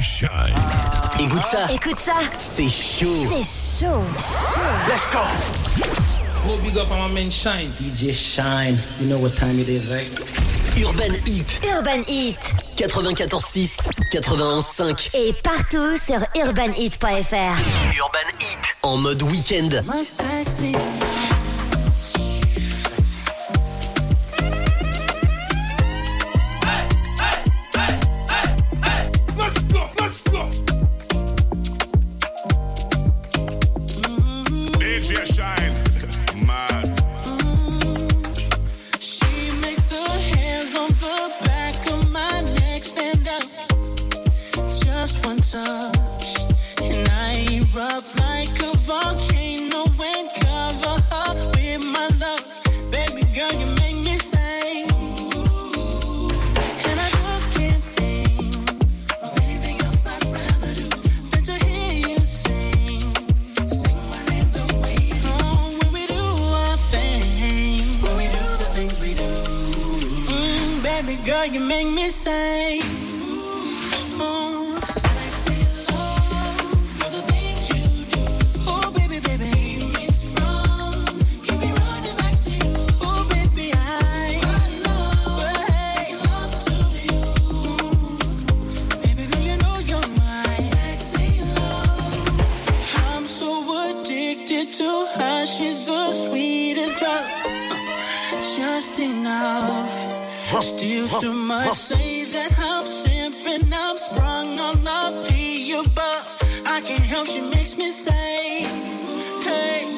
Écoute ça. Écoute ça. C'est chaud. C'est chaud. Let's go. Big up on my man Shine. DJ Shine. You know what time it is, right? Urban Heat. Urban Heat. 94.6, 91.5. Et partout sur urbanheat.fr. Urban Heat. En mode week-end. My sexy. Still to much say that I'm simping, I'm sprung on love the above. I can't help, she makes me say, hey.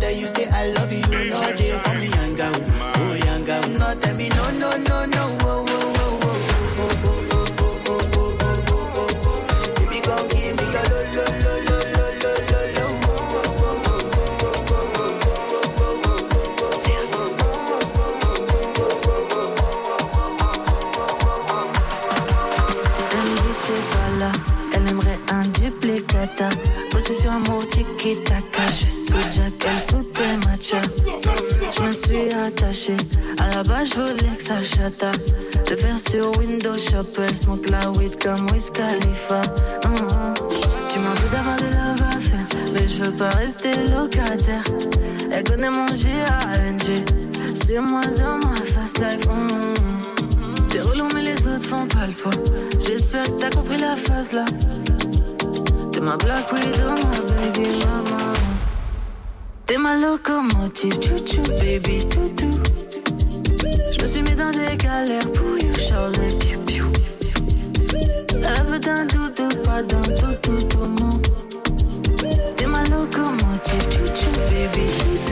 that you say I love you. caché sous Jack, sous tes matchas. Je me suis attaché, à la base je voulais que ça chata. Le verre sur Windows Shop, elle smoke la weed comme Wiz Khalifa. Mm, mm. Tu m'as vu d'avoir des love à faire, mais je veux pas rester locataire. Elle connaît mon G.A.N.G. Suis-moi dans ma fast life. Mm -hmm. T'es relou, mais les autres font pas le poids. J'espère que t'as compris la phase là. T'es ma Black Widow, ma baby locomotive, chouchou, baby, toutou? Je me suis mis dans des galères pour you, Charlotte, piou piou. Rêve d'un doudou, pas d'un toutou, tout le monde. T'es ma locomotive, chouchou, baby, toutou?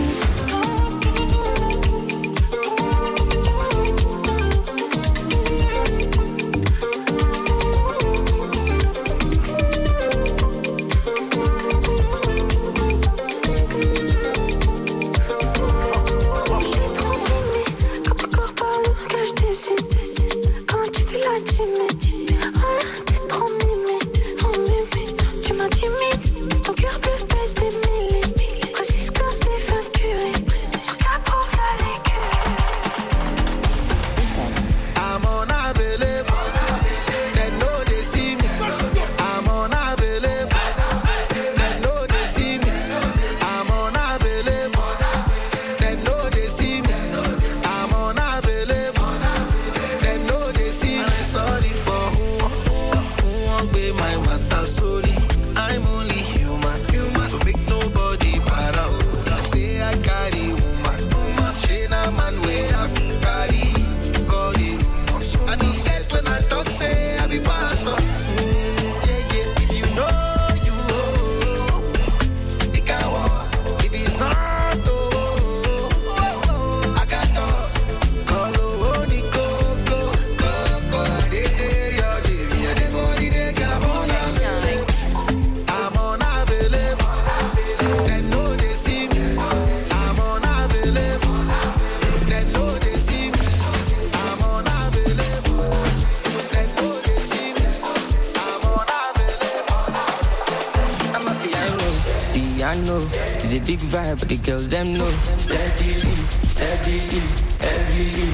I know. It's a big vibe, but the girls them know. Steadily, steadily, heavily.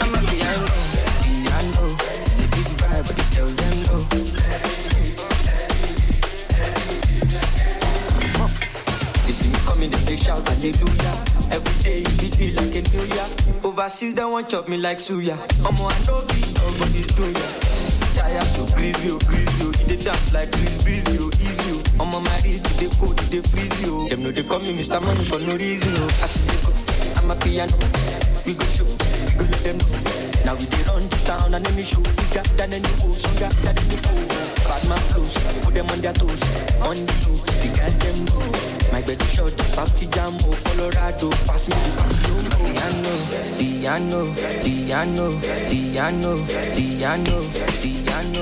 I'm a piano, piano. It's a big vibe, but the girls them know. They see me coming, they shout hallelujah. Every day you beat me like a new year. Overseas, they want chop me like suya. I'm on no beat, nobody's doing tire, so please you, please you. they dance like please, please you, easy you. I'm on my wrist, they cold, they freeze you. Oh. Them know they call me Mr. Money for no reason. I see they go, I'm a piano. We go show, we go let them know. Now we dey run the town and then we shoot any show then than any fool, stronger then any fool. Bad man flows, put them on their toes. On the toes, they got them go. My bed shot, South Jambo, oh, Colorado, pass me the Piano, piano, piano, piano, piano, piano, piano.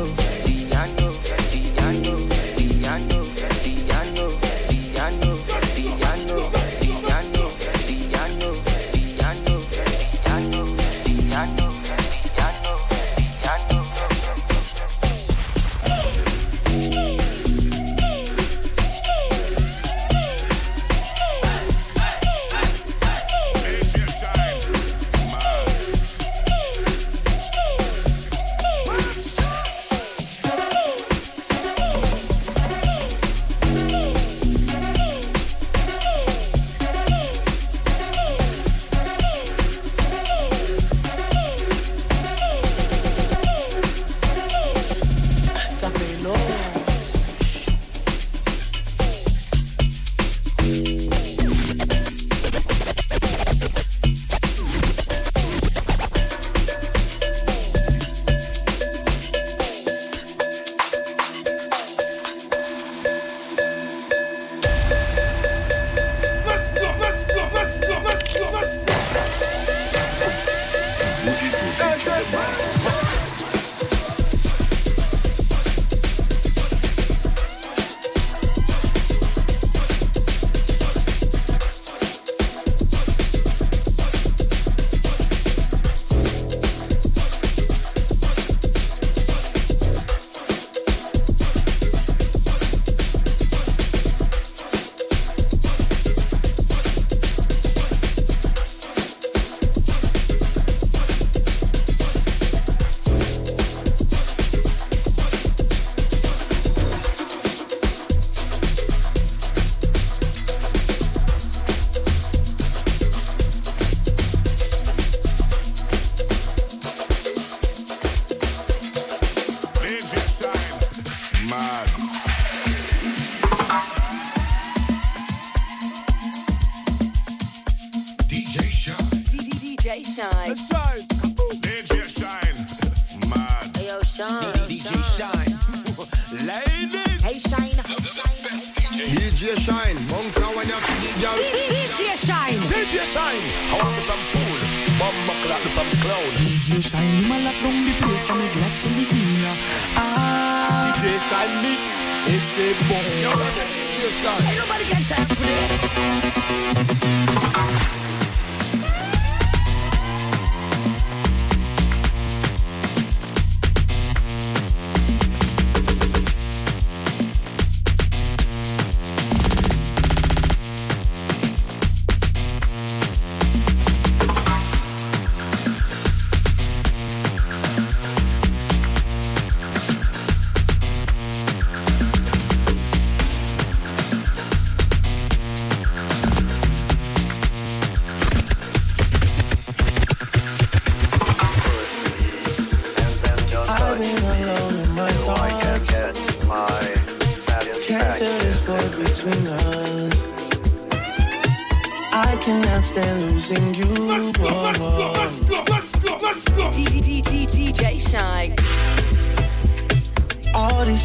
DJ Shynn. I want some fool. Bomb clap some clown. DJ Shynn, him a lock down the place and me glad to me in ya. Ah, DJ Shynn mix. Et c'est bon. Yo, DJ Shynn. Ain't nobody got time for that.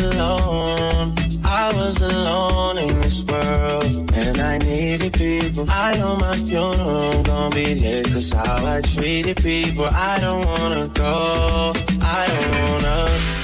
alone. I was alone in this world, and I needed people. I know my funeral gon' be lit, cause how I treated people. I don't wanna go, I don't wanna.